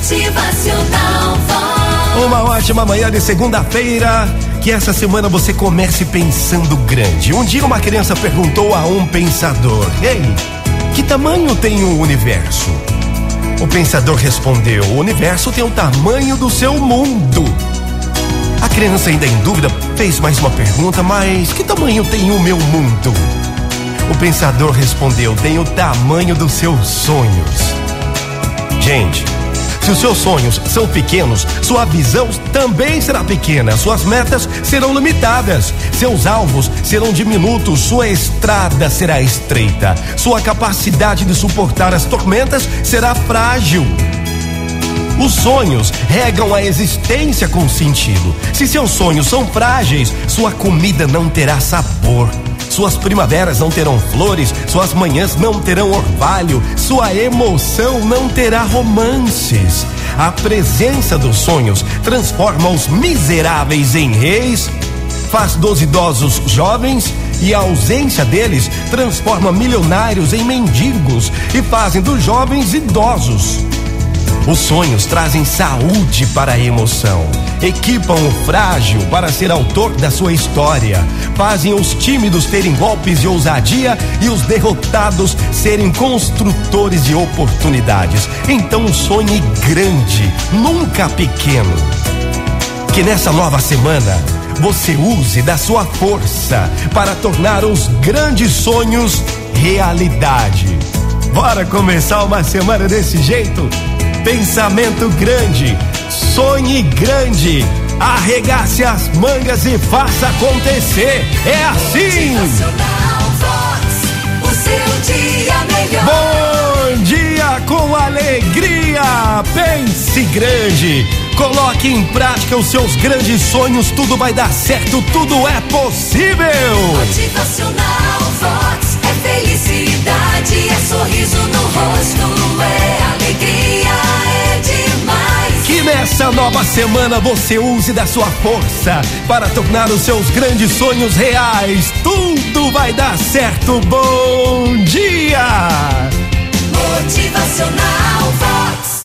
Motivacional. Uma ótima manhã de segunda-feira. Que essa semana você comece pensando grande. Um dia uma criança perguntou a um pensador: Ei, que tamanho tem o universo? O pensador respondeu: O universo tem o tamanho do seu mundo. A criança, ainda em dúvida, fez mais uma pergunta: Mas que tamanho tem o meu mundo? O pensador respondeu: Tem o tamanho dos seus sonhos. Gente, se os seus sonhos são pequenos, sua visão também será pequena, suas metas serão limitadas, seus alvos serão diminutos, sua estrada será estreita, sua capacidade de suportar as tormentas será frágil. Os sonhos regam a existência com sentido. Se seus sonhos são frágeis, sua comida não terá sabor. Suas primaveras não terão flores, suas manhãs não terão orvalho, sua emoção não terá romances. A presença dos sonhos transforma os miseráveis em reis, faz dos idosos jovens e a ausência deles transforma milionários em mendigos e fazem dos jovens idosos. Os sonhos trazem saúde para a emoção, equipam o frágil para ser autor da sua história, fazem os tímidos terem golpes de ousadia e os derrotados serem construtores de oportunidades. Então sonhe grande, nunca pequeno. Que nessa nova semana você use da sua força para tornar os grandes sonhos realidade. Bora começar uma semana desse jeito? Pensamento grande, sonhe grande, arregace as mangas e faça acontecer. É assim! Vox. O seu dia melhor. Bom dia com alegria! Pense grande! Coloque em prática os seus grandes sonhos, tudo vai dar certo, tudo é possível! Nessa nova semana você use da sua força para tornar os seus grandes sonhos reais. Tudo vai dar certo. Bom dia!